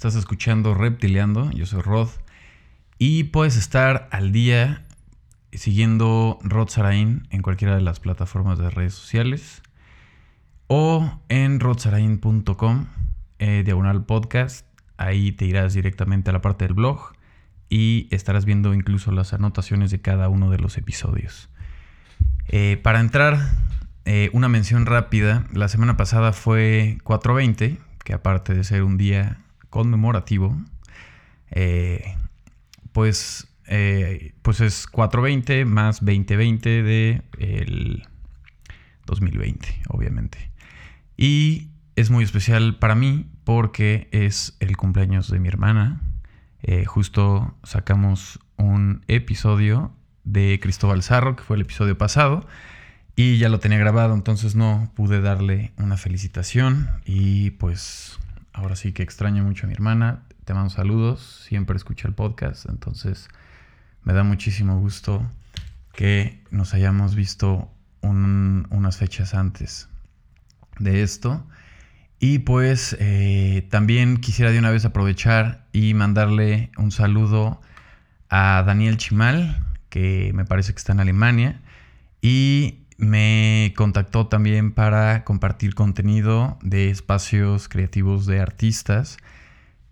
Estás escuchando Reptiliando. Yo soy Rod. Y puedes estar al día siguiendo Rod Sarain en cualquiera de las plataformas de redes sociales o en rodsarain.com, eh, diagonal podcast. Ahí te irás directamente a la parte del blog y estarás viendo incluso las anotaciones de cada uno de los episodios. Eh, para entrar, eh, una mención rápida. La semana pasada fue 420, que aparte de ser un día conmemorativo, pues, pues es 420 más 2020 de el 2020, obviamente. Y es muy especial para mí porque es el cumpleaños de mi hermana. Eh, justo sacamos un episodio de Cristóbal Zarro, que fue el episodio pasado, y ya lo tenía grabado, entonces no pude darle una felicitación. Y pues ahora sí que extraño mucho a mi hermana. Te mando saludos, siempre escucha el podcast, entonces me da muchísimo gusto que nos hayamos visto unas fechas antes de esto. Y pues eh, también quisiera de una vez aprovechar y mandarle un saludo a Daniel Chimal, que me parece que está en Alemania, y me contactó también para compartir contenido de espacios creativos de artistas,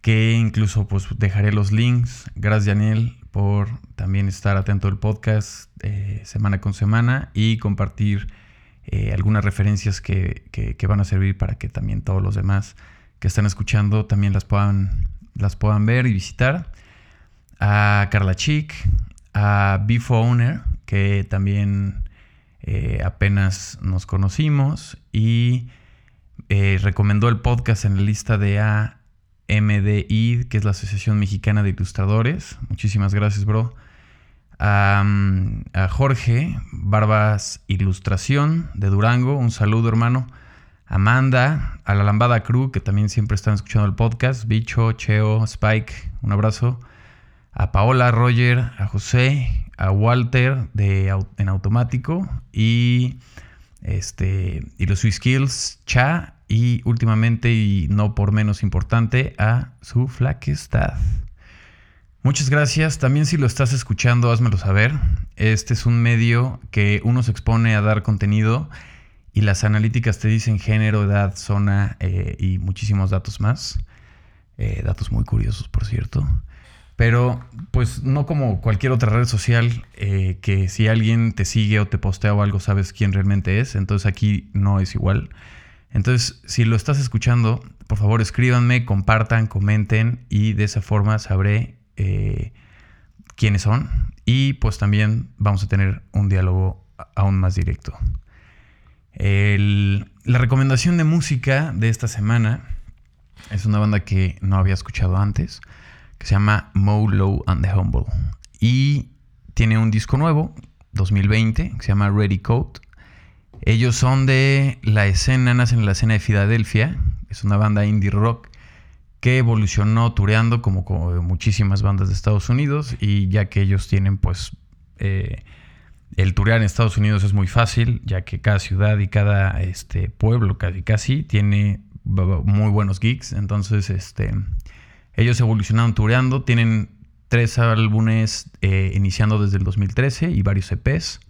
que incluso pues dejaré los links. Gracias Daniel por también estar atento al podcast eh, semana con semana y compartir eh, algunas referencias que, van a servir para que también todos los demás que están escuchando también las puedan, las puedan ver y visitar. A Carla Chic, a Bifo Owner, que también eh, apenas nos conocimos y eh, recomendó el podcast en la lista de AMDI, que es la Asociación Mexicana de Ilustradores. Muchísimas gracias, bro a, Jorge, Barbas Ilustración de Durango, un saludo hermano. Amanda, a la Lambada Crew, que también siempre están escuchando el podcast. Bicho, Cheo, Spike, un abrazo. A Paola, Roger, a José, a Walter en automático y, este, y los Swiss Skills, Cha y últimamente y no por menos importante a su flaquestad. Muchas gracias. También si lo estás escuchando, házmelo saber. Este es un medio que uno se expone a dar contenido y las analíticas te dicen género, edad, zona eh, y muchísimos datos más. Eh, datos muy curiosos, por cierto. Pero pues no como cualquier otra red social eh, que si alguien te sigue o te postea o algo sabes quién realmente es. Entonces aquí no es igual. Entonces si lo estás escuchando, por favor escríbanme, compartan, comenten y de esa forma sabré eh, quiénes son y pues también vamos a tener un diálogo aún más directo. la recomendación de música de esta semana es una banda que no había escuchado antes, que se llama Mo Low and the Humble. Y tiene un disco nuevo, 2020, que se llama Ready Code. Ellos son de la escena, nacen en la escena de Filadelfia, es una banda indie rock que evolucionó tureando como, muchísimas bandas de Estados Unidos y ya que ellos tienen pues eh, el turear en Estados Unidos es muy fácil ya que cada ciudad y cada este, pueblo casi casi tiene muy buenos gigs entonces este ellos evolucionaron tureando tienen tres álbumes eh, iniciando desde el 2013 y varios EPs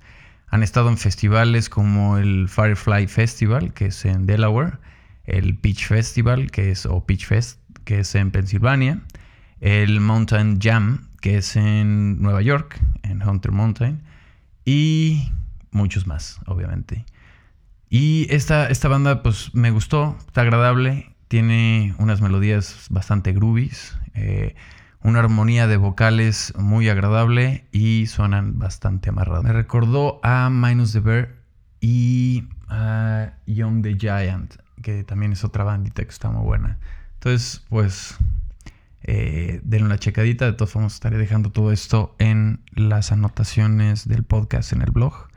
han estado en festivales como el Firefly Festival que es en Delaware el Peach Festival que es o Peach Fest que es en Pensilvania, el Mountain Jam, que es en Nueva York, en Hunter Mountain, y muchos más, obviamente. Y esta, esta banda, pues me gustó, está agradable, tiene unas melodías bastante groovies, eh, una armonía de vocales muy agradable y suenan bastante amarrados. Me recordó a Minus the Bear y a Young the Giant, que también es otra bandita que está muy buena. Entonces, pues, eh, denle una checadita. De todos modos, estaré dejando todo esto en las anotaciones del podcast en el blog.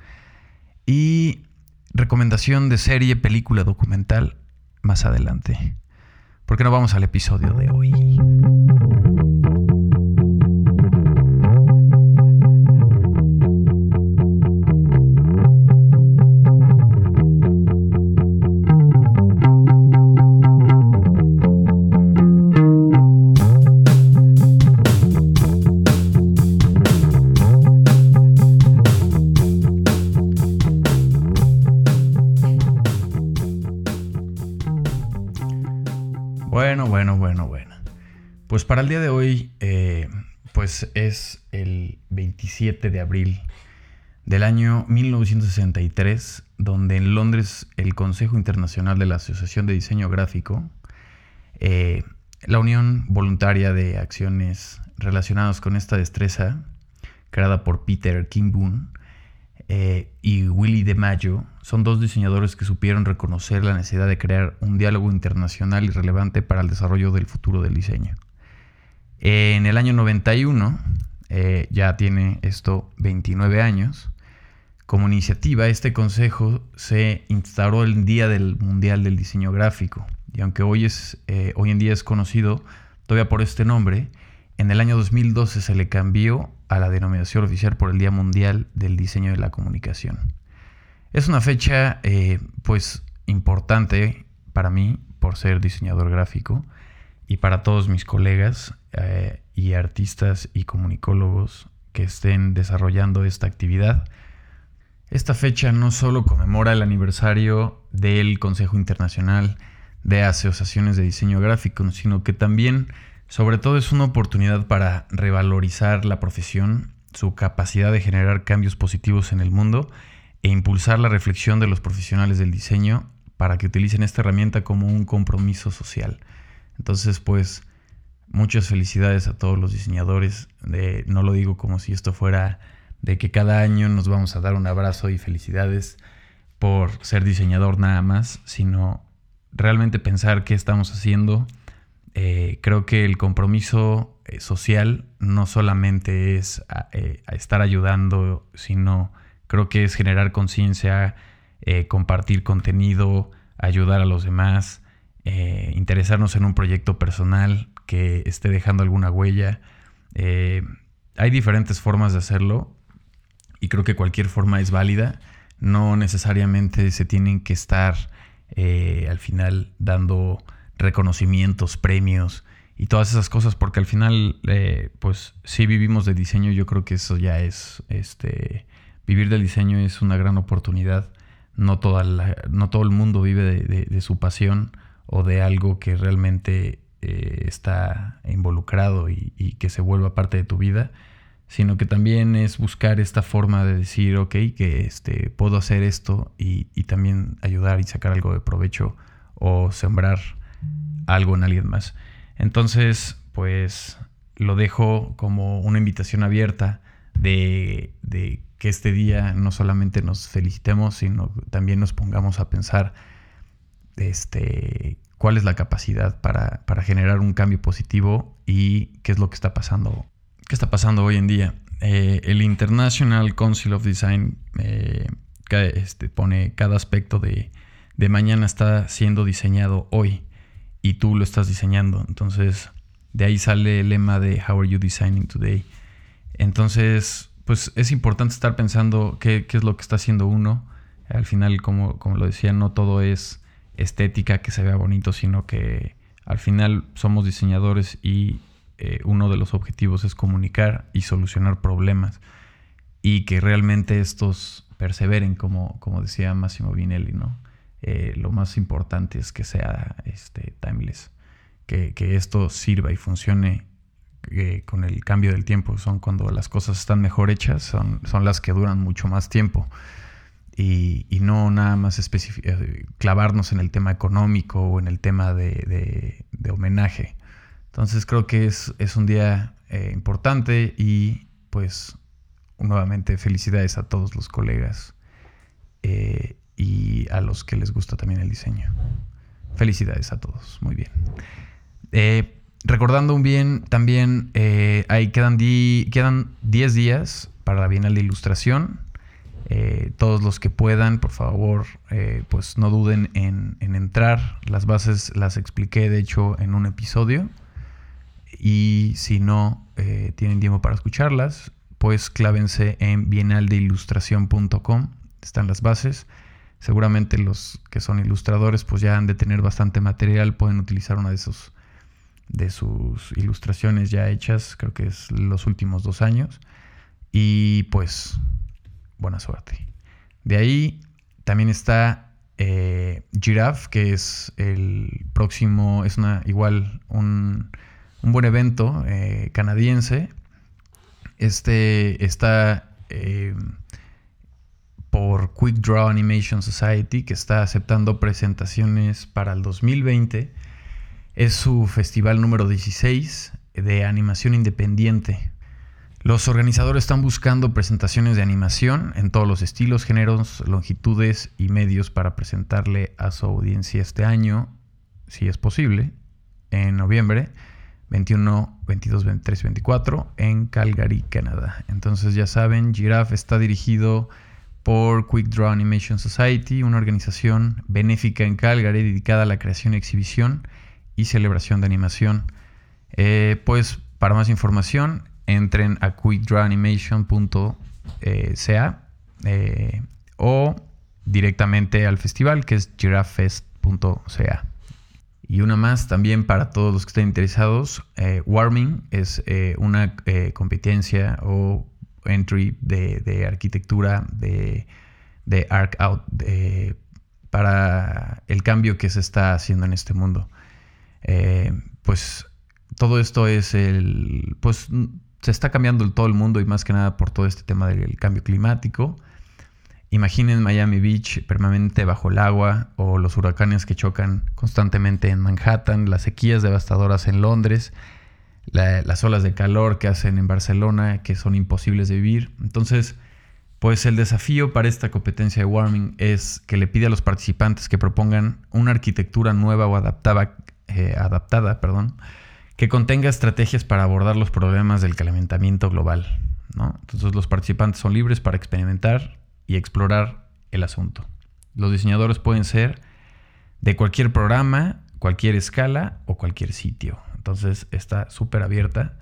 Y recomendación de serie, película, documental más adelante. Porque no vamos al episodio de hoy. El día de hoy, eh, pues es el 27 de abril del año 1963, donde en Londres el Consejo Internacional de la Asociación de Diseño Gráfico, eh, la Unión Voluntaria de Acciones Relacionadas con esta destreza, creada por Peter Kimbun eh, y Willy DeMaggio, son dos diseñadores que supieron reconocer la necesidad de crear un diálogo internacional y relevante para el desarrollo del futuro del diseño. En el año 91, eh, ya tiene esto 29 años, como iniciativa este consejo se instauró el Día del Mundial del Diseño Gráfico y aunque hoy, es, eh, hoy en día es conocido todavía por este nombre, en el año 2012 se le cambió a la denominación oficial por el Día Mundial del Diseño de la Comunicación. Es una fecha eh, pues importante para mí por ser diseñador gráfico y para todos mis colegas eh, y artistas y comunicólogos que estén desarrollando esta actividad. Esta fecha no solo conmemora el aniversario del Consejo Internacional de Asociaciones de Diseño Gráfico, sino que también, sobre todo, es una oportunidad para revalorizar la profesión, su capacidad de generar cambios positivos en el mundo e impulsar la reflexión de los profesionales del diseño para que utilicen esta herramienta como un compromiso social. Entonces, pues, muchas felicidades a todos los diseñadores. no lo digo como si esto fuera de que cada año nos vamos a dar un abrazo y felicidades por ser diseñador nada más, sino realmente pensar qué estamos haciendo. Eh, creo que el compromiso eh, social no solamente es eh, estar ayudando, sino Creo que es generar conciencia, compartir contenido, ayudar a los demás, interesarnos en un proyecto personal que esté dejando alguna huella. Eh, hay diferentes formas de hacerlo y creo que cualquier forma es válida. No necesariamente se tienen que estar al final dando reconocimientos, premios y todas esas cosas, porque al final, pues si vivimos de diseño, yo creo que eso ya es este vivir del diseño es una gran oportunidad. No, toda no todo el mundo vive de, su pasión o de algo que realmente eh, está involucrado y, que se vuelva parte de tu vida, sino que también es buscar esta forma de decir, ok, que este, puedo hacer esto y, también ayudar y sacar algo de provecho o sembrar algo en alguien más. Entonces, pues lo dejo como una invitación abierta de, de que este día no solamente nos felicitemos, sino también nos pongamos a pensar este, cuál es la capacidad para, generar un cambio positivo y qué es lo que está pasando, qué está pasando hoy en día. Eh, el International Council of Design eh, este, pone cada aspecto de, de mañana está siendo diseñado hoy y tú lo estás diseñando. Entonces, de ahí sale el lema de How are you designing today? Entonces, pues es importante estar pensando qué, es lo que está haciendo uno. Al final, como, como lo decía, no todo es estética, que se vea bonito, sino que al final somos diseñadores y eh, uno de los objetivos es comunicar y solucionar problemas y que realmente estos perseveren, como, como decía Massimo Vinelli, ¿no? Eh, lo más importante es que sea este, timeless, que, que esto sirva y funcione con el cambio del tiempo. Son cuando las cosas están mejor hechas, son, son las que duran mucho más tiempo. Y, no nada más eh, clavarnos en el tema económico o en el tema de, homenaje. Entonces creo que es, un día eh, importante y pues nuevamente felicidades a todos los colegas eh, y a los que les gusta también el diseño. Felicidades a todos, muy bien. Recordando un bien, también eh, ahí quedan 10 quedan días para la Bienal de Ilustración. Eh, todos los que puedan, por favor, eh, pues no duden en, entrar. Las bases las expliqué, de hecho, en un episodio. Y si no tienen tiempo para escucharlas, pues clávense en bienaldeilustración.com. Están las bases. Seguramente los que son ilustradores, pues ya han de tener bastante material. Pueden utilizar una de esos de sus ilustraciones ya hechas, creo que es los últimos dos años. Y pues, buena suerte. De ahí también está eh, Giraffe, que es el próximo, es una igual un, buen evento eh, canadiense. Este está eh, por Quick Draw Animation Society, que está aceptando presentaciones para el 2020. Es su festival número 16 de animación independiente. Los organizadores están buscando presentaciones de animación en todos los estilos, géneros, longitudes y medios para presentarle a su audiencia este año, si es posible, en noviembre 21, 22, 23, 24 en Calgary, Canadá. Entonces ya saben, Giraffe está dirigido por Quick Draw Animation Society, una organización benéfica en Calgary dedicada a la creación, exhibición y celebración de animación. Eh, pues para más información entren a quickdrawanimation.ca eh, o directamente al festival que es giraffest.ca. Y una más también para todos los que estén interesados, eh, Warming es eh, una competencia o entry de, arquitectura de, de Arc Out para el cambio que se está haciendo en este mundo. pues todo esto es el, pues se está cambiando todo el mundo y más que nada por todo este tema del cambio climático. Imaginen Miami Beach permanente bajo el agua o los huracanes que chocan constantemente en Manhattan, las sequías devastadoras en Londres, las olas de calor que hacen en Barcelona que son imposibles de vivir. Entonces, pues el desafío para esta competencia de warming es que le pide a los participantes que propongan una arquitectura nueva o adaptada, eh, adaptada perdón, que contenga estrategias para abordar los problemas del calentamiento global. Entonces los participantes son libres para experimentar y explorar el asunto. Los diseñadores pueden ser de cualquier programa, cualquier escala o cualquier sitio. Entonces está súper abierta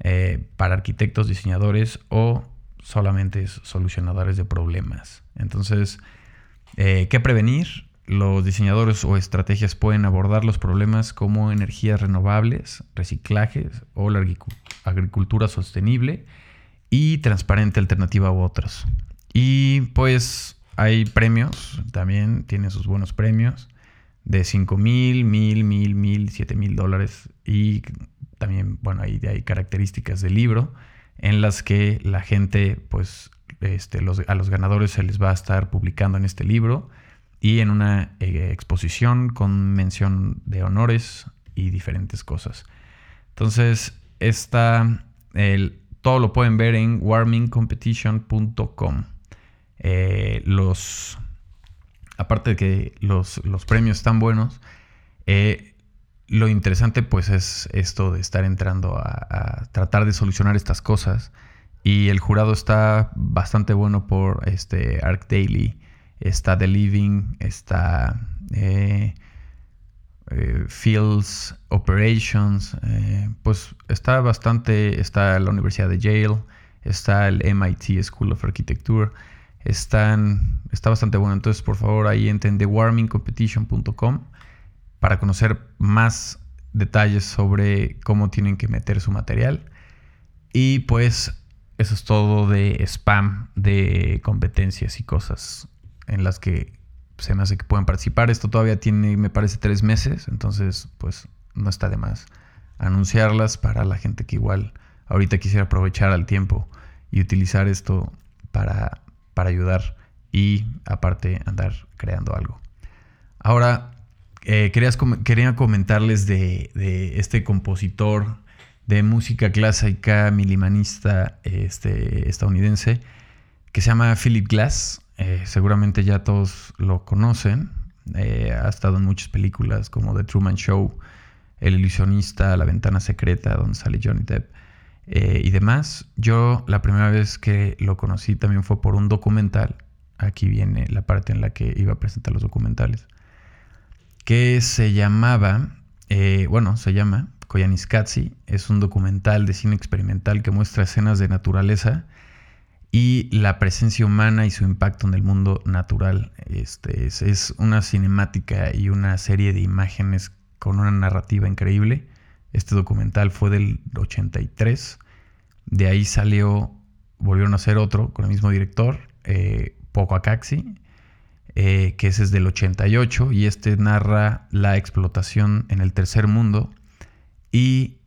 eh, para arquitectos, diseñadores o solamente solucionadores de problemas. Entonces, eh, ¿qué prevenir? Los diseñadores o estrategias pueden abordar los problemas como energías renovables, reciclajes o la agricultura sostenible y transparente alternativa u otras. Y pues hay premios, también tiene sus buenos premios de 5 mil, mil, mil, mil, 7 mil dólares. Y también, bueno, ahí hay características del libro en las que la gente, pues, este, a los ganadores se les va a estar publicando en este libro y en una eh, exposición con mención de honores y diferentes cosas. Entonces, esta, el, todo lo pueden ver en warmingcompetition.com. Eh, los, aparte de que los, premios están buenos, eh, lo interesante pues es esto de estar entrando a, a, tratar de solucionar estas cosas. Y el jurado está bastante bueno por este Arc Daily está The Living, está eh, eh, Fields Operations, eh, pues está bastante, está la Universidad de Yale, está el MIT School of Architecture, están, está bastante bueno. Entonces, por favor, ahí entren thewarmingcompetition.com para conocer más detalles sobre cómo tienen que meter su material. Y pues eso es todo de spam de competencias y cosas en las que se me hace que puedan participar. Esto todavía tiene, me parece, tres meses, entonces pues no está de más anunciarlas para la gente que igual ahorita quisiera aprovechar al tiempo y utilizar esto para, para ayudar y aparte andar creando algo. Ahora, eh, quería comentarles de, de, este compositor de música clásica milimanista este, estadounidense que se llama Philip Glass. Eh, seguramente ya todos lo conocen. Eh, ha estado en muchas películas como The Truman Show, El ilusionista, La ventana secreta, donde sale Johnny Depp eh, y demás. Yo la primera vez que lo conocí también fue por un documental. Aquí viene la parte en la que iba a presentar los documentales. Que se llamaba, bueno, se llama. Es un documental de cine experimental que muestra escenas de naturaleza y la presencia humana y su impacto en el mundo natural. Este, es, una cinemática y una serie de imágenes con una narrativa increíble. Este documental fue del 83. De ahí salió, volvieron a hacer otro con el mismo director, eh, Poco Acaxi. eh, que ese es del 88 y este narra la explotación en el tercer mundo y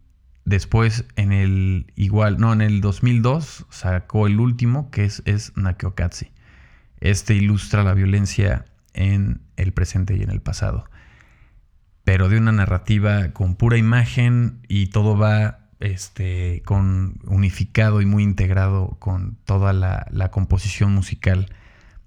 después en el igual, no, en el 2002 sacó el último que es, es Nakiokatsi. Este ilustra la violencia en el presente y en el pasado, pero de una narrativa con pura imagen y todo va este, con unificado y muy integrado con toda la, la composición musical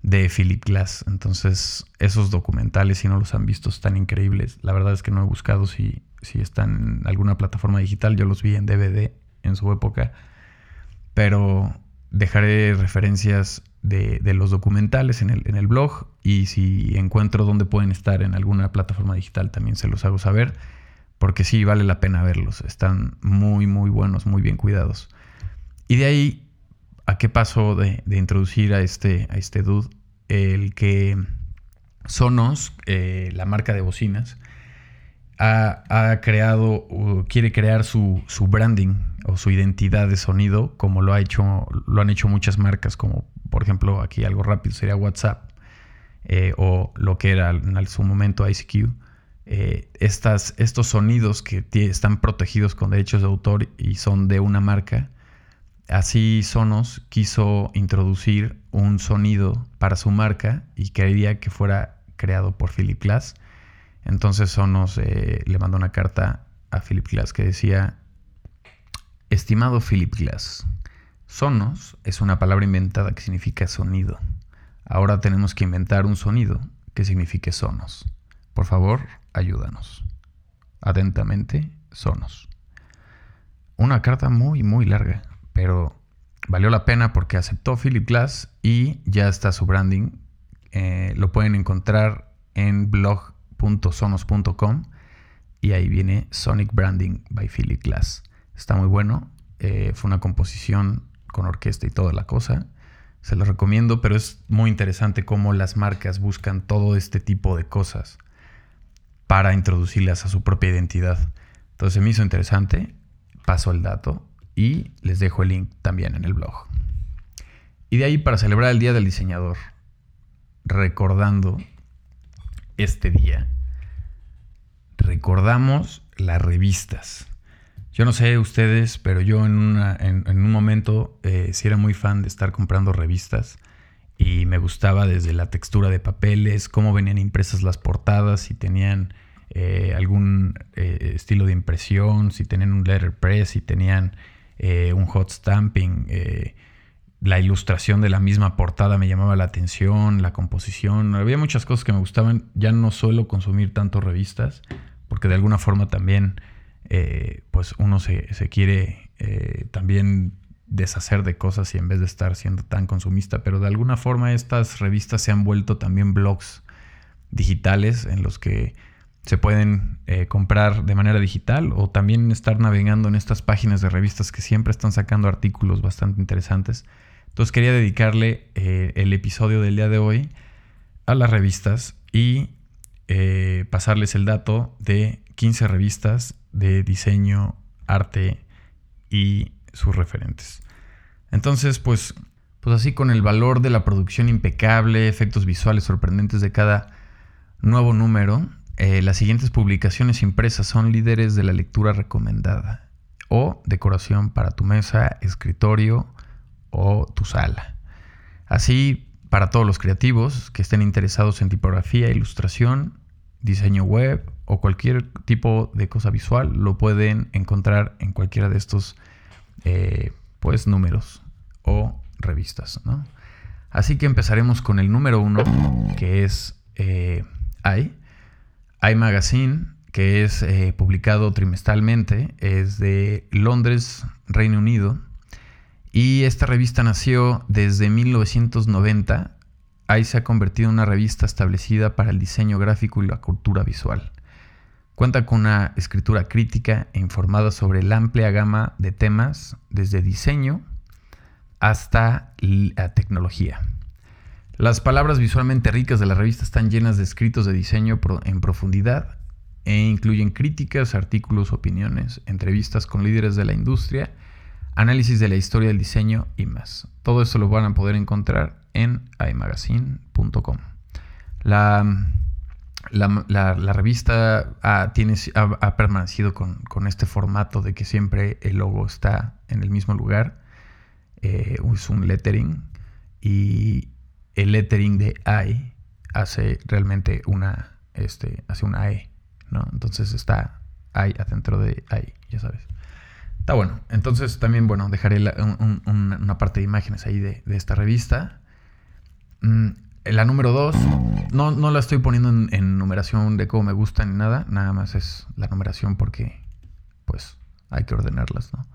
de Philip Glass. Entonces, esos documentales, si no los han visto, están increíbles. La verdad es que no he buscado si, si están en alguna plataforma digital. Yo los vi en DVD en su época. Pero dejaré referencias de, los documentales en el, en el, blog. Y si encuentro dónde pueden estar en alguna plataforma digital, también se los hago saber. Porque sí, vale la pena verlos. Están muy, muy buenos, muy bien cuidados. Y de ahí ¿A qué pasó de, introducir a este, a este dude? El que Sonos, eh, la marca de bocinas, ha, creado, quiere crear su, branding o su identidad de sonido, como lo, ha hecho, lo han hecho muchas marcas, como por ejemplo aquí algo rápido sería WhatsApp, eh, o lo que era en su momento ICQ. Eh, estas, estos sonidos que están protegidos con derechos de autor y son de una marca, Así Sonos quiso introducir un sonido para su marca y quería que fuera creado por Philip Glass. Entonces Sonos eh, le mandó una carta a Philip Glass que decía, estimado Philip Glass, Sonos es una palabra inventada que significa sonido. Ahora tenemos que inventar un sonido que signifique sonos. Por favor, ayúdanos. Atentamente, Sonos. Una carta muy, muy larga pero valió la pena porque aceptó Philip Glass y ya está su branding. Eh, lo pueden encontrar en blog.sonos.com y ahí viene Sonic Branding by Philip Glass. Está muy bueno. Eh, fue una composición con orquesta y toda la cosa. Se lo recomiendo, pero es muy interesante cómo las marcas buscan todo este tipo de cosas para introducirlas a su propia identidad. Entonces me hizo interesante. Paso el dato y les dejo el link también en el blog. Y de ahí para celebrar el Día del Diseñador, recordando este día, recordamos las revistas. Yo no sé ustedes, pero yo en, un momento eh, sí era muy fan de estar comprando revistas y me gustaba desde la textura de papeles, cómo venían impresas las portadas, si tenían eh, algún eh, estilo de impresión, si tenían un letterpress, si tenían eh, un hot stamping, la ilustración de la misma portada me llamaba la atención, la composición, había muchas cosas que me gustaban, ya no suelo consumir tanto revistas, porque de alguna forma también eh, pues uno se, quiere también deshacer de cosas y en vez de estar siendo tan consumista, pero de alguna forma estas revistas se han vuelto también blogs digitales en los que se pueden eh, comprar de manera digital o también estar navegando en estas páginas de revistas que siempre están sacando artículos bastante interesantes. Entonces quería dedicarle eh, el episodio del día de hoy a las revistas y eh, pasarles el dato de 15 revistas de diseño, arte y sus referentes. Entonces, pues, pues así con el valor de la producción impecable, efectos visuales sorprendentes de cada nuevo número, eh, las siguientes publicaciones impresas son líderes de la lectura recomendada o decoración para tu mesa, escritorio o tu sala. Así, para todos los creativos que estén interesados en tipografía, ilustración, diseño web o cualquier tipo de cosa visual, lo pueden encontrar en cualquiera de estos eh, pues, números o revistas. Así que empezaremos con el número uno, que es eh, I iMagazine, que es eh, publicado trimestralmente, es de Londres, Reino Unido. Y esta revista nació desde 1990. Ahí se ha convertido en una revista establecida para el diseño gráfico y la cultura visual. Cuenta con una escritura crítica e informada sobre la amplia gama de temas, desde diseño hasta tecnología. Las palabras visualmente ricas de la revista están llenas de escritos de diseño en profundidad e incluyen críticas, artículos, opiniones, entrevistas con líderes de la industria, análisis de la historia del diseño y más. Todo eso lo van a poder encontrar en imagazine.com. La, la, revista ha, tiene, ha, permanecido con, este formato de que siempre el logo está en el mismo lugar. Eh, es un lettering y el lettering de I hace realmente una, este, hace una E, ¿no? Entonces está I adentro de I, ya sabes. Está bueno. Entonces también, bueno, dejaré una parte de imágenes ahí de, esta revista. Mm, la número 2, no, no, la estoy poniendo en, numeración de cómo me gusta ni nada, nada más es la numeración porque pues hay que ordenarlas, ¿no?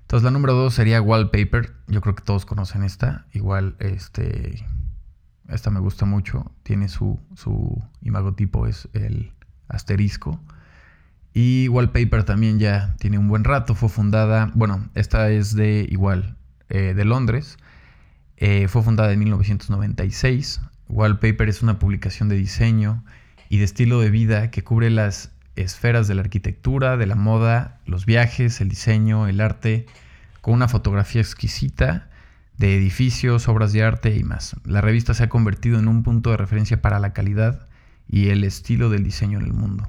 Entonces la número 2 sería Wallpaper, yo creo que todos conocen esta, igual este, esta me gusta mucho, tiene su, su imagotipo, es el asterisco. Y Wallpaper también ya tiene un buen rato, fue fundada, bueno, esta es de igual, eh, de Londres, eh, fue fundada en 1996. Wallpaper es una publicación de diseño y de estilo de vida que cubre las esferas de la arquitectura, de la moda, los viajes, el diseño, el arte, con una fotografía exquisita de edificios, obras de arte y más. La revista se ha convertido en un punto de referencia para la calidad y el estilo del diseño en el mundo.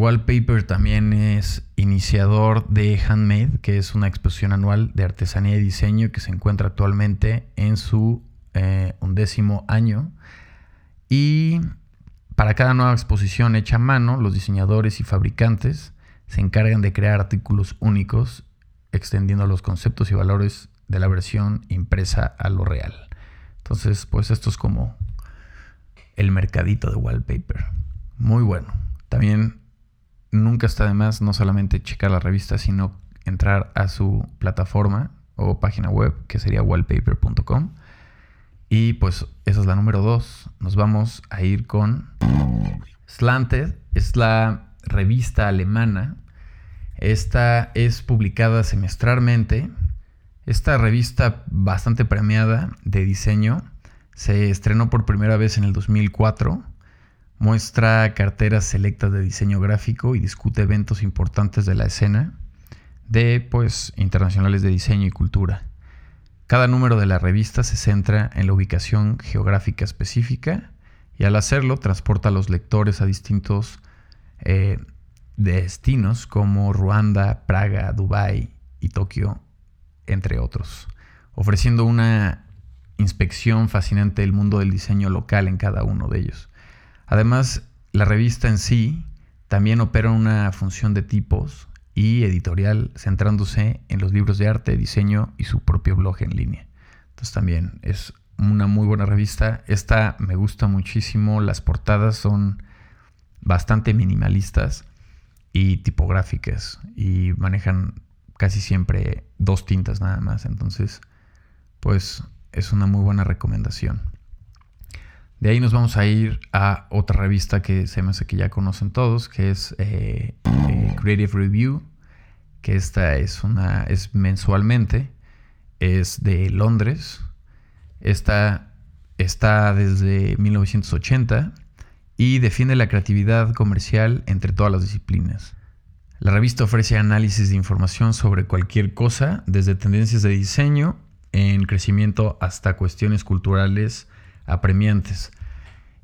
Wallpaper también es iniciador de Handmade, que es una exposición anual de artesanía y diseño que se encuentra actualmente en su eh, undécimo año. Y para cada nueva exposición hecha a mano, los diseñadores y fabricantes se encargan de crear artículos únicos, extendiendo los conceptos y valores de la versión impresa a lo real. Entonces, pues esto es como el mercadito de wallpaper. Muy bueno. También nunca está de más no solamente checar la revista, sino entrar a su plataforma o página web, que sería wallpaper.com. Y pues esa es la número dos. Nos vamos a ir con Slanted. Es la revista alemana. Esta es publicada semestralmente. Esta revista bastante premiada de diseño se estrenó por primera vez en el 2004 Muestra carteras selectas de diseño gráfico y discute eventos importantes de la escena de pues internacionales de diseño y cultura. Cada número de la revista se centra en la ubicación geográfica específica y al hacerlo transporta a los lectores a distintos eh, destinos como Ruanda, Praga, Dubái y Tokio, entre otros, ofreciendo una inspección fascinante del mundo del diseño local en cada uno de ellos. Además, la revista en sí también opera una función de tipos y editorial centrándose en los libros de arte, diseño y su propio blog en línea. Entonces también es una muy buena revista. Esta me gusta muchísimo. Las portadas son bastante minimalistas y tipográficas y manejan casi siempre dos tintas nada más. Entonces, pues es una muy buena recomendación. De ahí nos vamos a ir a otra revista que se me hace que ya conocen todos, que es eh, eh, Creative Review, que esta es una es mensualmente, es de Londres. Esta está desde 1980 y defiende la creatividad comercial entre todas las disciplinas. La revista ofrece análisis de información sobre cualquier cosa, desde tendencias de diseño en crecimiento hasta cuestiones culturales apremiantes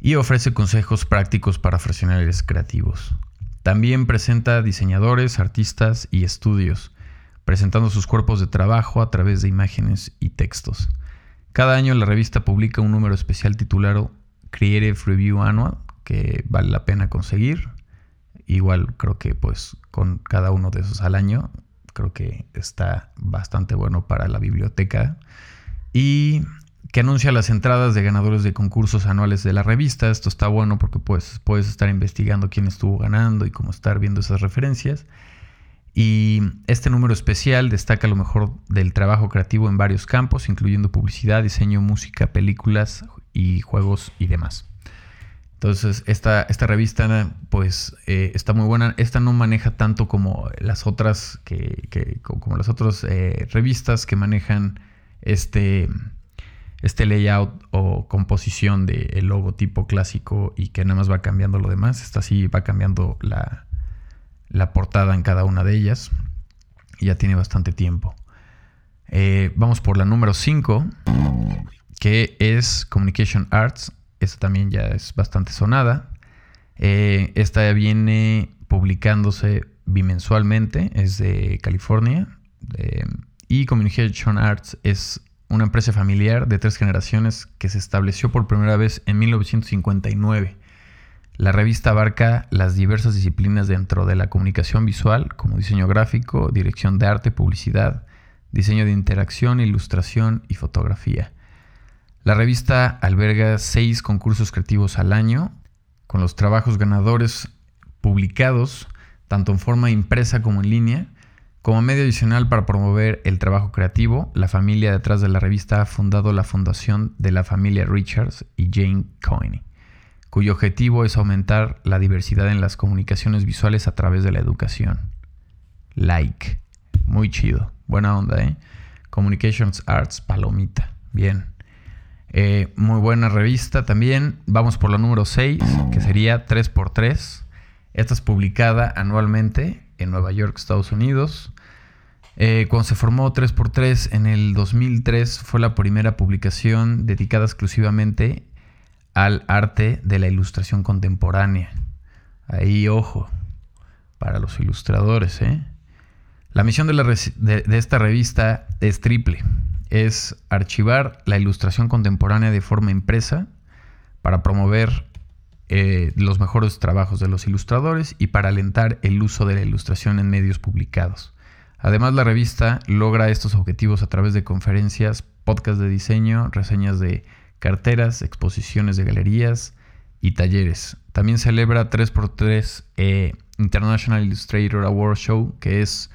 y ofrece consejos prácticos para profesionales creativos. También presenta diseñadores, artistas y estudios, presentando sus cuerpos de trabajo a través de imágenes y textos. Cada año la revista publica un número especial titulado Creative Review Annual, que vale la pena conseguir. Igual creo que pues con cada uno de esos al año, creo que está bastante bueno para la biblioteca. Y que anuncia las entradas de ganadores de concursos anuales de la revista. Esto está bueno porque pues, puedes estar investigando quién estuvo ganando y cómo estar viendo esas referencias. Y este número especial destaca lo mejor del trabajo creativo en varios campos, incluyendo publicidad, diseño, música, películas y juegos y demás. Entonces, esta, esta revista, pues, eh, está muy buena. Esta no maneja tanto como las otras, que, como las otras eh, revistas que manejan este, este layout o composición del logotipo clásico y que nada más va cambiando lo demás. Esta sí va cambiando la, la portada en cada una de ellas. Y ya tiene bastante tiempo. Eh, vamos por la número 5, que es Communication Arts. esta también ya es bastante sonada. Eh, esta viene publicándose bimensualmente, es de California. y Communication Arts es una empresa familiar de tres generaciones que se estableció por primera vez en 1959. La revista abarca las diversas disciplinas dentro de la comunicación visual, como diseño gráfico, dirección de arte, publicidad, diseño de interacción, ilustración y fotografía. La revista alberga seis concursos creativos al año, con los trabajos ganadores publicados tanto en forma impresa como en línea. Como medio adicional para promover el trabajo creativo, la familia detrás de la revista ha fundado la fundación de la familia Richards y Jane Coyne, cuyo objetivo es aumentar la diversidad en las comunicaciones visuales a través de la educación. Like. Muy chido. Buena onda, ¿eh? Communications Arts Palomita. Bien. Eh, muy buena revista también. Vamos por la número 6, que sería 3x3. Esta es publicada anualmente en Nueva York, Estados Unidos. Eh, cuando se formó 3x3 en el 2003 fue la primera publicación dedicada exclusivamente al arte de la ilustración contemporánea. Ahí, ojo, para los ilustradores. ¿eh? La misión de, esta revista es triple es archivar la ilustración contemporánea de forma impresa para promover eh, los mejores trabajos de los ilustradores y para alentar el uso de la ilustración en medios publicados. Además, la revista logra estos objetivos a través de conferencias, podcasts de diseño, reseñas de carteras, exposiciones de galerías y talleres. También celebra 3x3 eh, International Illustrator Award Show, que es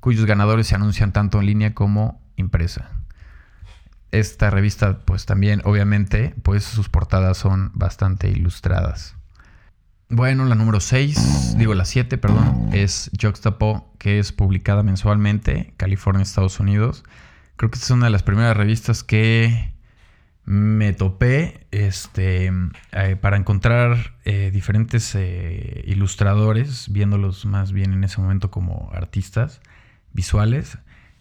cuyos ganadores se anuncian tanto en línea como impresa esta revista, pues también, obviamente, pues sus portadas son bastante ilustradas. Bueno, la número 6, digo la 7, perdón, es Juxtapo, que es publicada mensualmente, California, Estados Unidos. Creo que esta es una de las primeras revistas que me topé este, eh, para encontrar eh, diferentes eh, ilustradores, viéndolos más bien en ese momento como artistas visuales.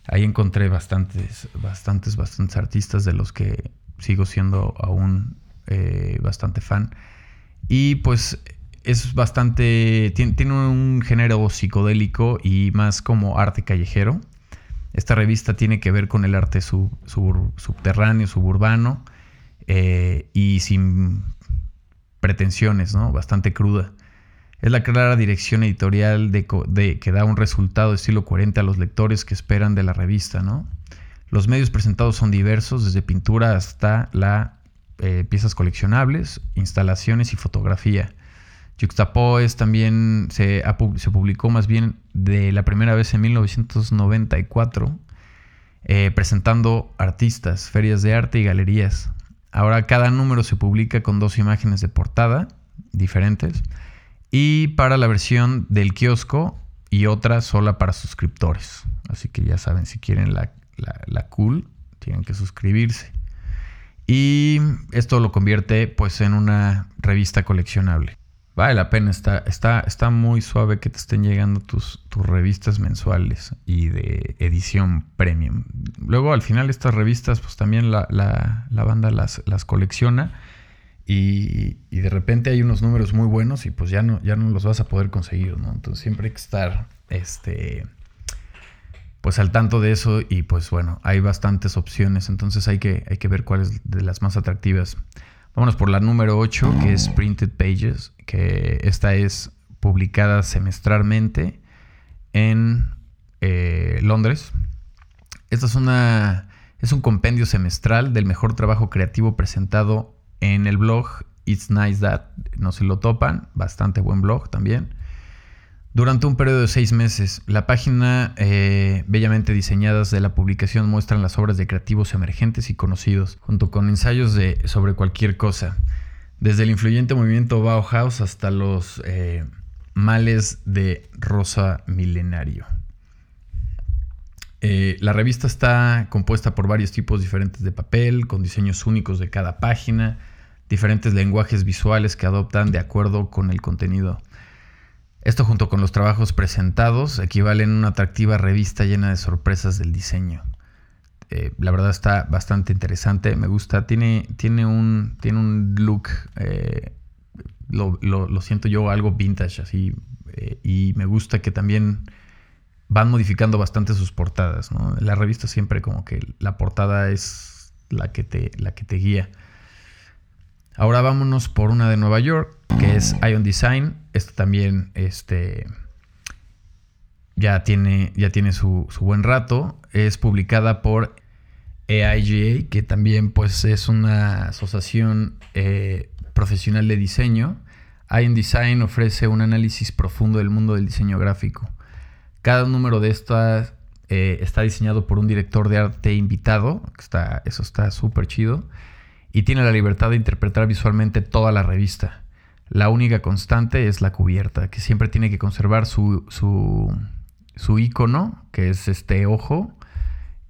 Ahí encontré bastantes, bastantes, bastantes artistas de los que sigo siendo aún bastante fan. Y pues es bastante, tiene, un género psicodélico y más como arte callejero. Esta revista tiene que ver con el arte subterráneo, suburbano eh, y sin pretensiones, ¿no? Bastante cruda. Es la clara dirección editorial de, que da un resultado de estilo coherente a los lectores que esperan de la revista, ¿no? Los medios presentados son diversos, desde pintura hasta eh, piezas coleccionables, instalaciones y fotografía. Juxtapo es también se, se, publicó más bien de la primera vez en 1994, eh, presentando artistas, ferias de arte y galerías. Ahora cada número se publica con dos imágenes de portada diferentes y para la versión del kiosco y otra sola para suscriptores. Así que ya saben, si quieren la, cool, tienen que suscribirse. Y esto lo convierte pues en una revista coleccionable. Vale la pena, está, está, está muy suave que te estén llegando tus, tus revistas mensuales y de edición premium. Luego al final estas revistas pues también la, la banda las, las colecciona y, de repente hay unos números muy buenos y pues ya no, ya no los vas a poder conseguir, ¿no? Entonces siempre hay que estar, este, pues al tanto de eso y pues bueno, hay bastantes opciones, entonces hay que, hay que ver cuáles de las más atractivas. Vámonos por la número 8, que es Printed Pages, que esta es publicada semestralmente en eh, Londres. Esta es una es un compendio semestral del mejor trabajo creativo presentado en el blog It's Nice That, no se lo topan, bastante buen blog también. Durante un periodo de seis meses, la página eh, bellamente diseñadas de la publicación muestran las obras de creativos emergentes y conocidos, junto con ensayos de, sobre cualquier cosa, desde el influyente movimiento Bauhaus hasta los eh, males de rosa milenario. Eh, la revista está compuesta por varios tipos diferentes de papel, con diseños únicos de cada página, diferentes lenguajes visuales que adoptan de acuerdo con el contenido. Esto junto con los trabajos presentados equivalen a una atractiva revista llena de sorpresas del diseño. eh, la verdad está bastante interesante, me gusta, tiene, tiene, un, tiene un look, eh, lo, siento yo algo vintage así, eh, y me gusta que también van modificando bastante sus portadas, ¿no? La revista siempre como que la portada es la que te, la que te guía. Ahora vámonos por una de Nueva York, que es Ion Design. Esta también este, ya tiene, ya tiene su, buen rato. Es publicada por AIGA, que también pues, es una asociación eh, profesional de diseño. Ion Design ofrece un análisis profundo del mundo del diseño gráfico. Cada número de estas eh, está diseñado por un director de arte invitado. Eso está súper chido y tiene la libertad de interpretar visualmente toda la revista. La única constante es la cubierta, que siempre tiene que conservar su, su, icono, que es este ojo,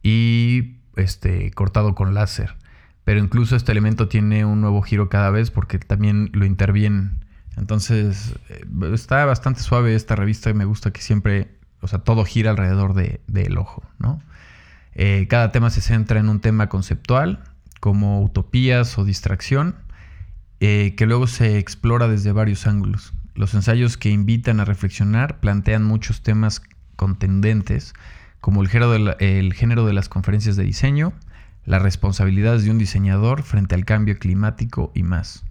y este, cortado con láser. Pero incluso este elemento tiene un nuevo giro cada vez porque también lo intervienen. Entonces eh, está bastante suave esta revista y me gusta que siempre, o sea, todo gira alrededor del ojo, ¿no? Eh, cada tema se centra en un tema conceptual como utopías o distracción, eh, que luego se explora desde varios ángulos. Los ensayos que invitan a reflexionar plantean muchos temas contendentes, como el género, de género de las conferencias de diseño, las responsabilidades de un diseñador frente al cambio climático y más.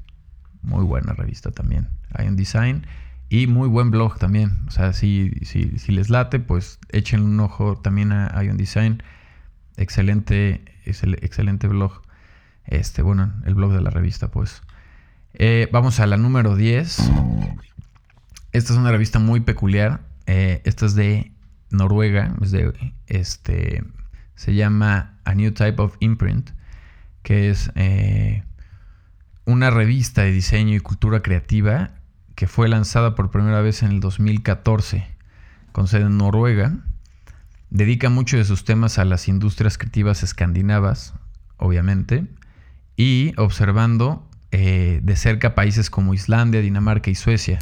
Muy buena revista también, Ion Design. Y muy buen blog también. O sea, si, si, les late, pues echen un ojo también a Ion Design. Excelente, excelente blog. Este, bueno, el blog de la revista, pues. Eh, vamos a la número 10. Esta es una revista muy peculiar. Eh, esta es de Noruega. Es de, este, se llama A New Type of Imprint, que es eh, una revista de diseño y cultura creativa que fue lanzada por primera vez en el 2014 con sede en Noruega. Dedica mucho de sus temas a las industrias creativas escandinavas, obviamente, y observando eh, de cerca países como Islandia, Dinamarca y Suecia.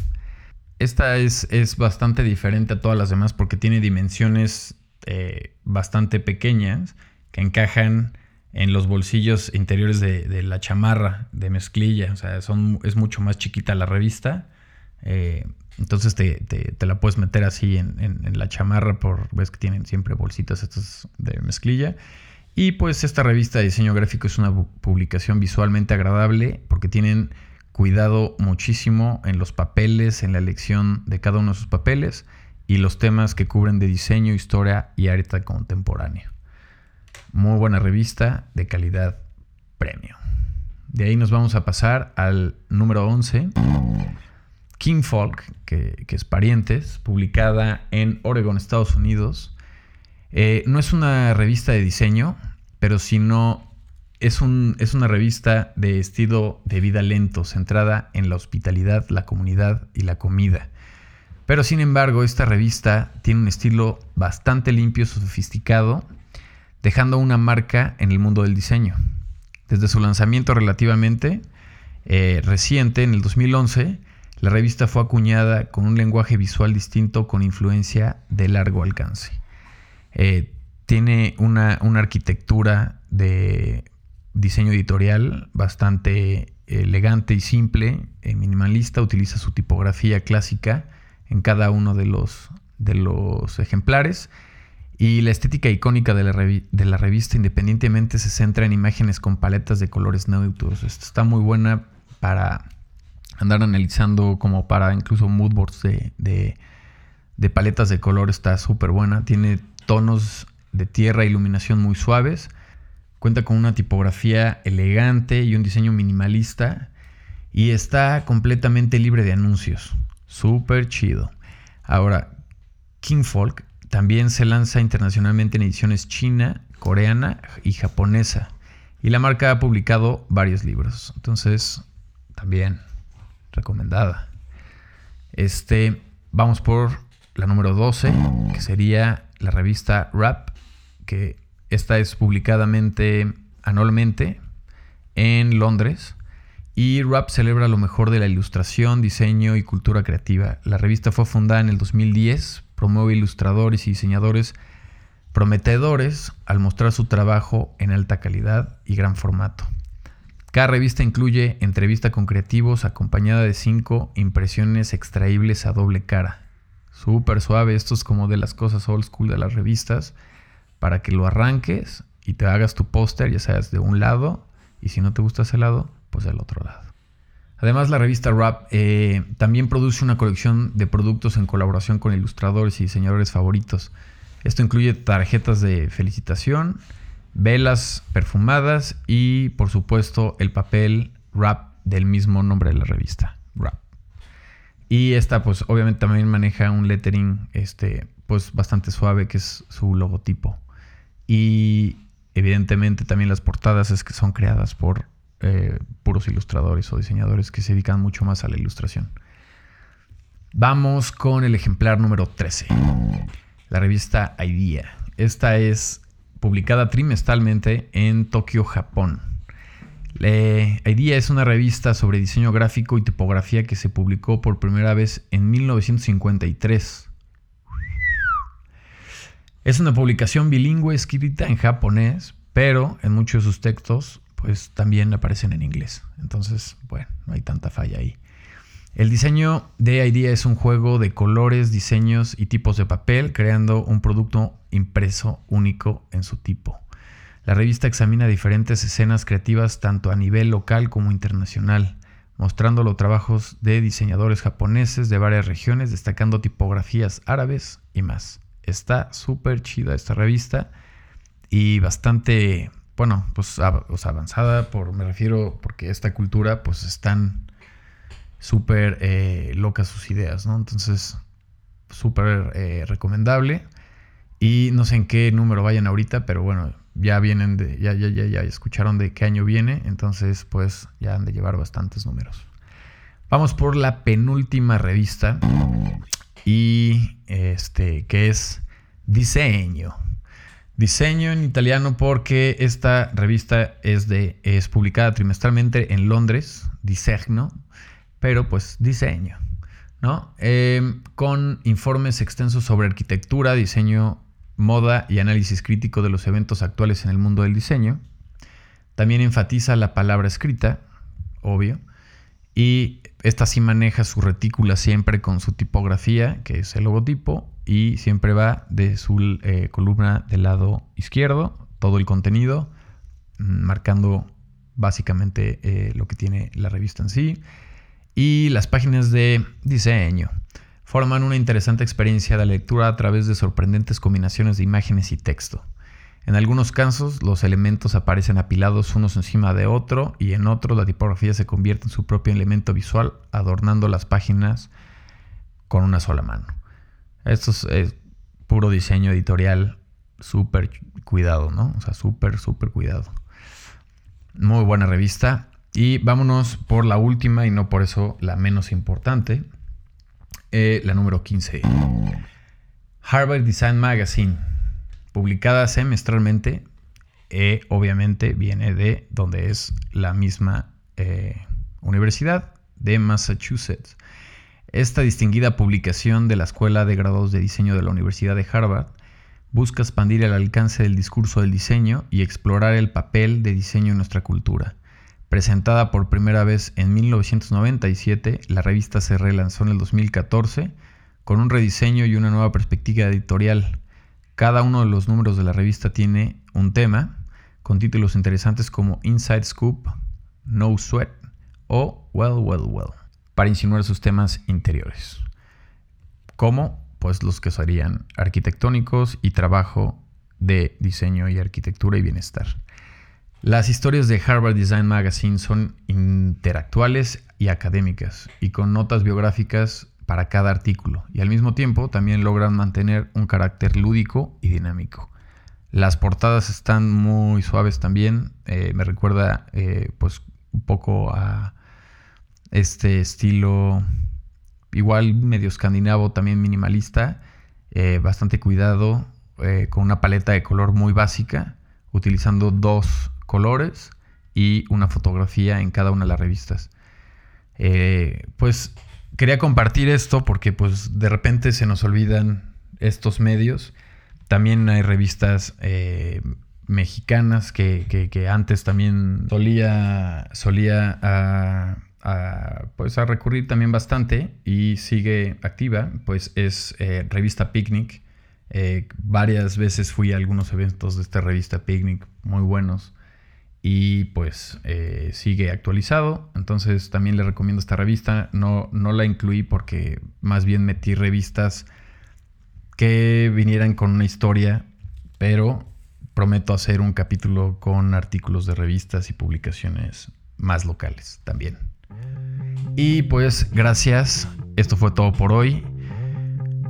Esta es, es, bastante diferente a todas las demás porque tiene dimensiones eh, bastante pequeñas que encajan en los bolsillos interiores de, la chamarra de mezclilla. O sea, son, es mucho más chiquita la revista. Eh, entonces te, la puedes meter así en, en, la chamarra por, ves que tienen siempre bolsitas estas de mezclilla. Y pues esta revista de diseño gráfico es una publicación visualmente agradable porque tienen cuidado muchísimo en los papeles, en la elección de cada uno de sus papeles y los temas que cubren de diseño, historia y arte contemporáneo. Muy buena revista de calidad premio. De ahí nos vamos a pasar al número 11, King Folk, que, es Parientes, publicada en Oregon, Estados Unidos. Eh, no es una revista de diseño, pero si no, es, un, es una revista de estilo de vida lento, centrada en la hospitalidad, la comunidad y la comida. Pero sin embargo, esta revista tiene un estilo bastante limpio, sofisticado, dejando una marca en el mundo del diseño. Desde su lanzamiento relativamente eh, reciente, en el 2011, la revista fue acuñada con un lenguaje visual distinto con influencia de largo alcance. Eh, tiene una, arquitectura de diseño editorial bastante elegante y simple, eh, minimalista, utiliza su tipografía clásica en cada uno de los, de los ejemplares. Y la estética icónica de la, revista independientemente se centra en imágenes con paletas de colores neutros. está muy buena para andar analizando como para incluso moodboards de, de, de paletas de color. Está súper buena. Tiene tonos de tierra e iluminación muy suaves. Cuenta con una tipografía elegante y un diseño minimalista. Y está completamente libre de anuncios. Súper chido. Ahora, King Folk también se lanza internacionalmente en ediciones china, coreana y japonesa. Y la marca ha publicado varios libros. Entonces, también recomendada. Este, vamos por la número 12, que sería la revista Rap que esta es publicadamente anualmente en Londres. Y RAP celebra lo mejor de la ilustración, diseño y cultura creativa. La revista fue fundada en el 2010, promueve ilustradores y diseñadores prometedores al mostrar su trabajo en alta calidad y gran formato. Cada revista incluye entrevista con creativos acompañada de cinco impresiones extraíbles a doble cara. Súper suave, esto es como de las cosas old school de las revistas, para que lo arranques y te hagas tu póster, ya sabes, de un lado, y si no te gusta ese lado, pues del otro lado. Además, la revista Rap eh, también produce una colección de productos en colaboración con ilustradores y diseñadores favoritos. Esto incluye tarjetas de felicitación, velas perfumadas y, por supuesto, el papel Rap del mismo nombre de la revista, Rap. Y esta, pues, obviamente también maneja un lettering, este, pues, bastante suave, que es su logotipo. Y evidentemente también las portadas es que son creadas por eh, puros ilustradores o diseñadores que se dedican mucho más a la ilustración. Vamos con el ejemplar número 13, la revista Idea. Esta es publicada trimestralmente en Tokio, Japón. Idea es una revista sobre diseño gráfico y tipografía que se publicó por primera vez en 1953. Es una publicación bilingüe escrita en japonés, pero en muchos de sus textos pues también aparecen en inglés. Entonces, bueno, no hay tanta falla ahí. El diseño de Idea es un juego de colores, diseños y tipos de papel, creando un producto impreso único en su tipo. La revista examina diferentes escenas creativas tanto a nivel local como internacional, mostrando los trabajos de diseñadores japoneses de varias regiones, destacando tipografías árabes y más. Está súper chida esta revista y bastante bueno, pues avanzada, por, me refiero porque esta cultura pues están súper eh, locas sus ideas, ¿no? Entonces, súper eh, recomendable. Y no sé en qué número vayan ahorita, pero bueno, ya vienen de, ya, ya, ya, ya escucharon de qué año viene, entonces pues ya han de llevar bastantes números. Vamos por la penúltima revista y este que es diseño. Diseño en italiano porque esta revista es, de, es publicada trimestralmente en Londres, Disegno, pero pues diseño, ¿no? Em, con informes extensos sobre arquitectura, diseño, moda y análisis crítico de los eventos actuales en el mundo del diseño. También enfatiza la palabra escrita, obvio, y esta sí maneja su retícula siempre con su tipografía, que es el logotipo, y siempre va de su eh, columna del lado izquierdo, todo el contenido, mm, marcando básicamente eh, lo que tiene la revista en sí. Y las páginas de diseño forman una interesante experiencia de lectura a través de sorprendentes combinaciones de imágenes y texto. En algunos casos, los elementos aparecen apilados unos encima de otro y en otros la tipografía se convierte en su propio elemento visual, adornando las páginas con una sola mano. Esto es, puro diseño editorial, súper cuidado, ¿no? O sea, súper, súper cuidado. Muy buena revista. Y vámonos por la última y no por eso la menos importante. Eh, la número 15. Harvard Design Magazine. Publicada semestralmente. Eh, obviamente viene de donde es la misma eh, universidad de Massachusetts. Esta distinguida publicación de la Escuela de Grados de Diseño de la Universidad de Harvard busca expandir el alcance del discurso del diseño y explorar el papel de diseño en nuestra cultura. Presentada por primera vez en 1997, la revista se relanzó en el 2014 con un rediseño y una nueva perspectiva editorial. Cada uno de los números de la revista tiene un tema, con títulos interesantes como Inside Scoop, No Sweat o Well, Well, Well para insinuar sus temas interiores. como Pues los que serían arquitectónicos y trabajo de diseño y arquitectura y bienestar. Las historias de Harvard Design Magazine son interactuales y académicas y con notas biográficas para cada artículo y al mismo tiempo también logran mantener un carácter lúdico y dinámico. Las portadas están muy suaves también, eh, me recuerda eh, pues un poco a este estilo igual medio escandinavo, también minimalista, eh, bastante cuidado, con una paleta de color muy básica, utilizando dos colores y una fotografía en cada una de las revistas. Pues quería compartir esto porque pues de repente se nos olvidan estos medios También hay revistas eh, mexicanas que, antes también solía, solía a, pues a recurrir también bastante y sigue activa, pues es eh, Revista Picnic. Eh, varias veces fui a algunos eventos de esta revista Picnic muy buenos y pues eh, sigue actualizado. Entonces también le recomiendo esta revista. No, no la incluí porque más bien metí revistas que vinieran con una historia, pero prometo hacer un capítulo con artículos de revistas y publicaciones más locales también. Y pues gracias, esto fue todo por hoy.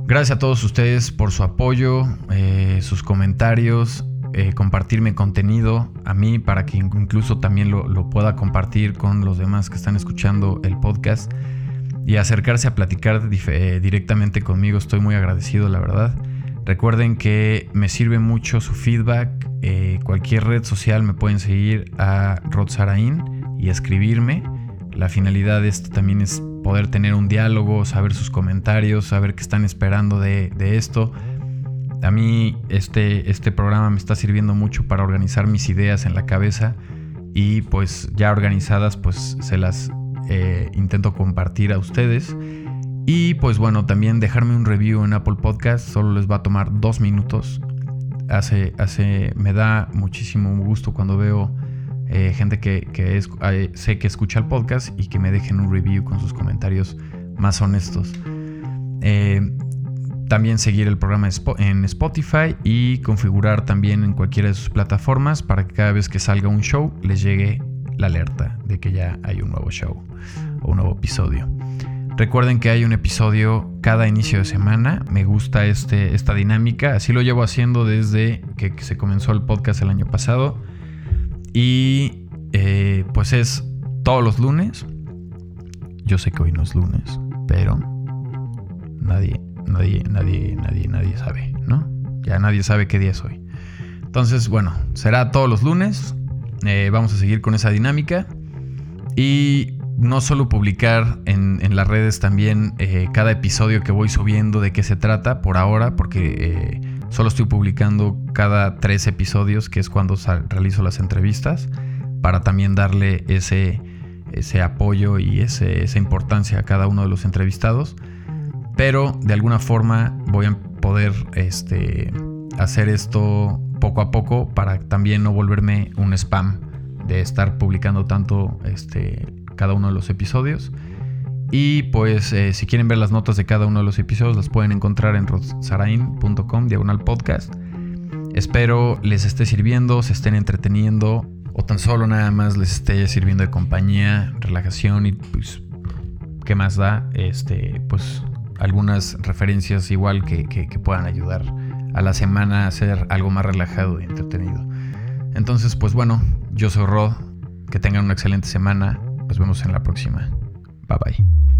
Gracias a todos ustedes por su apoyo, eh, sus comentarios, eh, compartirme contenido a mí para que incluso también lo, pueda compartir con los demás que están escuchando el podcast y acercarse a platicar eh, directamente conmigo. Estoy muy agradecido, la verdad. Recuerden que me sirve mucho su feedback. cualquier red social me pueden seguir a Rod y escribirme. La finalidad de esto también es poder tener un diálogo, saber sus comentarios, saber qué están esperando de, esto. A mí este, este programa me está sirviendo mucho para organizar mis ideas en la cabeza y pues ya organizadas pues se las eh, intento compartir a ustedes. Y pues bueno, también dejarme un review en Apple Podcast, solo les va a tomar dos minutos. Hace, hace, me da muchísimo gusto cuando veo eh, gente que, eh, sé que escucha el podcast y que me dejen un review con sus comentarios más honestos. También seguir el programa en Spotify y configurar también en cualquiera de sus plataformas para que cada vez que salga un show les llegue la alerta de que ya hay un nuevo show o un nuevo episodio. Recuerden que hay un episodio cada inicio de semana. Me gusta este, esta dinámica. Así lo llevo haciendo desde que se comenzó el podcast el año pasado. Y eh, pues es todos los lunes. Yo sé que hoy no es lunes, pero nadie, nadie, nadie, nadie, nadie sabe, ¿no? Ya nadie sabe qué día es hoy. Entonces, bueno, será todos los lunes. Eh, vamos a seguir con esa dinámica. Y no solo publicar en, las redes también eh, cada episodio que voy subiendo de qué se trata por ahora, porque Solo estoy publicando cada tres episodios, que es cuando realizo las entrevistas, para también darle ese, ese apoyo y esa importancia a cada uno de los entrevistados. Pero de alguna forma voy a poder este, hacer esto poco a poco para también no volverme un spam de estar publicando tanto este, cada uno de los episodios. Y pues eh, si quieren ver las notas de cada uno de los episodios las pueden encontrar en rodsarain.com diagonal podcast. Espero les esté sirviendo, se estén entreteniendo o tan solo nada más les esté sirviendo de compañía, relajación y pues qué más da, este, pues algunas referencias igual que, que puedan ayudar a la semana a ser algo más relajado y entretenido. Entonces pues bueno, yo soy Rod, que tengan una excelente semana, nos vemos en la próxima. Bye bye.